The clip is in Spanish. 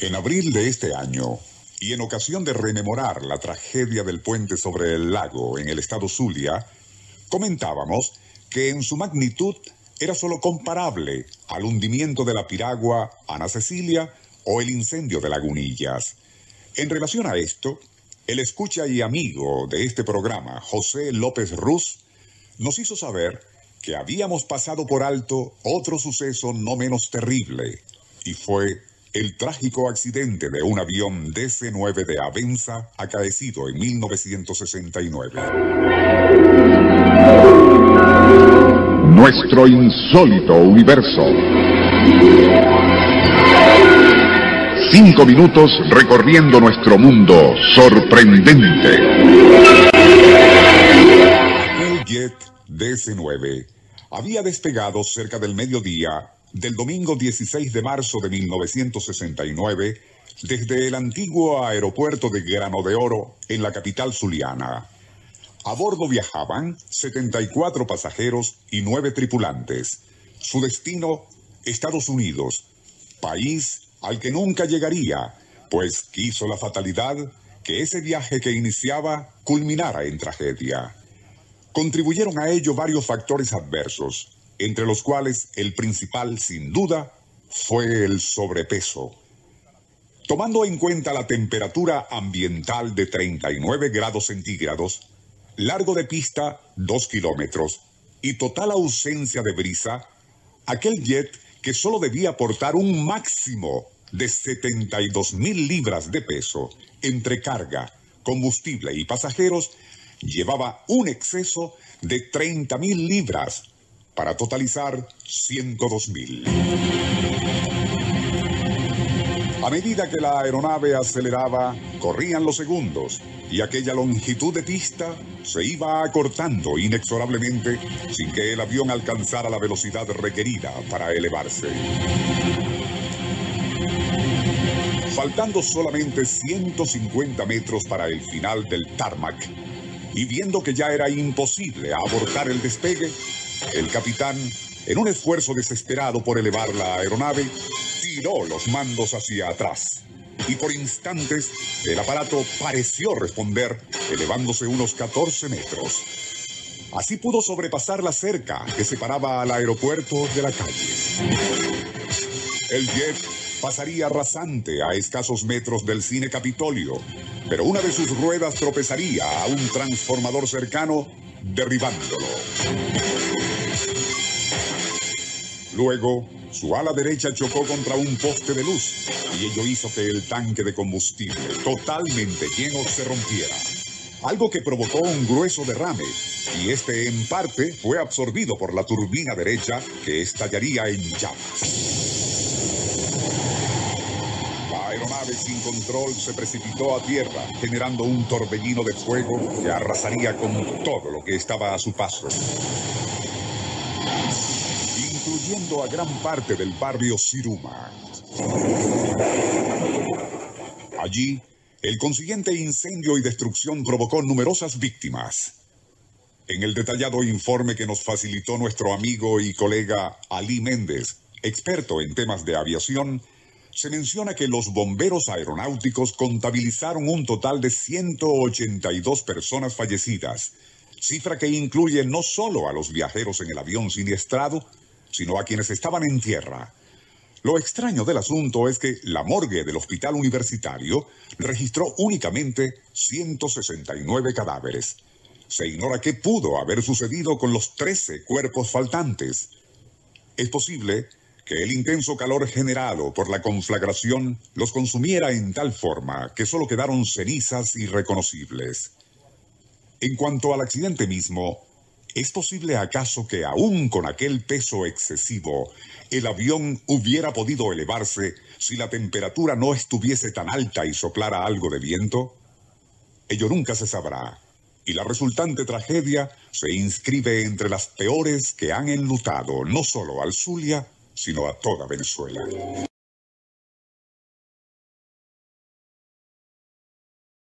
En abril de este año, y en ocasión de rememorar la tragedia del puente sobre el lago en el estado Zulia, comentábamos que en su magnitud era solo comparable al hundimiento de la piragua Ana Cecilia o el incendio de Lagunillas. En relación a esto, el escucha y amigo de este programa, José López Ruz, nos hizo saber que habíamos pasado por alto otro suceso no menos terrible, y fue el trágico accidente de un avión DC-9 de Avenza acaecido en 1969. Nuestro insólito universo. Cinco minutos recorriendo nuestro mundo sorprendente. El jet DC-9 había despegado cerca del mediodía del domingo 16 de marzo de 1969 desde el antiguo aeropuerto de Grano de Oro en la capital zuliana. A bordo viajaban 74 pasajeros y 9 tripulantes. Su destino, Estados Unidos, país al que nunca llegaría, pues quiso la fatalidad que ese viaje que iniciaba culminara en tragedia. Contribuyeron a ello varios factores adversos, entre los cuales el principal, sin duda, fue el sobrepeso. Tomando en cuenta la temperatura ambiental de 39 grados centígrados, largo de pista 2 kilómetros y total ausencia de brisa, aquel jet que solo debía aportar un máximo de 72 mil libras de peso entre carga, combustible y pasajeros, llevaba un exceso de 30 mil libras para totalizar 102 mil. A medida que la aeronave aceleraba, corrían los segundos y aquella longitud de pista se iba acortando inexorablemente sin que el avión alcanzara la velocidad requerida para elevarse. Faltando solamente 150 metros para el final del tarmac y viendo que ya era imposible abortar el despegue, el capitán, en un esfuerzo desesperado por elevar la aeronave, tiró los mandos hacia atrás. Y por instantes el aparato pareció responder, elevándose unos 14 metros. Así pudo sobrepasar la cerca que separaba al aeropuerto de la calle. El jet pasaría rasante a escasos metros del cine Capitolio, pero una de sus ruedas tropezaría a un transformador cercano, derribándolo. Luego, su ala derecha chocó contra un poste de luz y ello hizo que el tanque de combustible, totalmente lleno, se rompiera. Algo que provocó un grueso derrame y este en parte fue absorbido por la turbina derecha que estallaría en llamas. Aeronave sin control se precipitó a tierra, generando un torbellino de fuego que arrasaría con todo lo que estaba a su paso incluyendo a gran parte del barrio Siruma. Allí, el consiguiente incendio y destrucción provocó numerosas víctimas. En el detallado informe que nos facilitó nuestro amigo y colega Ali Méndez, experto en temas de aviación, se menciona que los bomberos aeronáuticos contabilizaron un total de 182 personas fallecidas, cifra que incluye no solo a los viajeros en el avión siniestrado, sino a quienes estaban en tierra. Lo extraño del asunto es que la morgue del hospital universitario registró únicamente 169 cadáveres. Se ignora qué pudo haber sucedido con los 13 cuerpos faltantes. Es posible que el intenso calor generado por la conflagración los consumiera en tal forma que solo quedaron cenizas irreconocibles. En cuanto al accidente mismo, ¿Es posible acaso que aún con aquel peso excesivo, el avión hubiera podido elevarse si la temperatura no estuviese tan alta y soplara algo de viento? Ello nunca se sabrá, y la resultante tragedia se inscribe entre las peores que han enlutado no solo al Zulia, sino a toda Venezuela.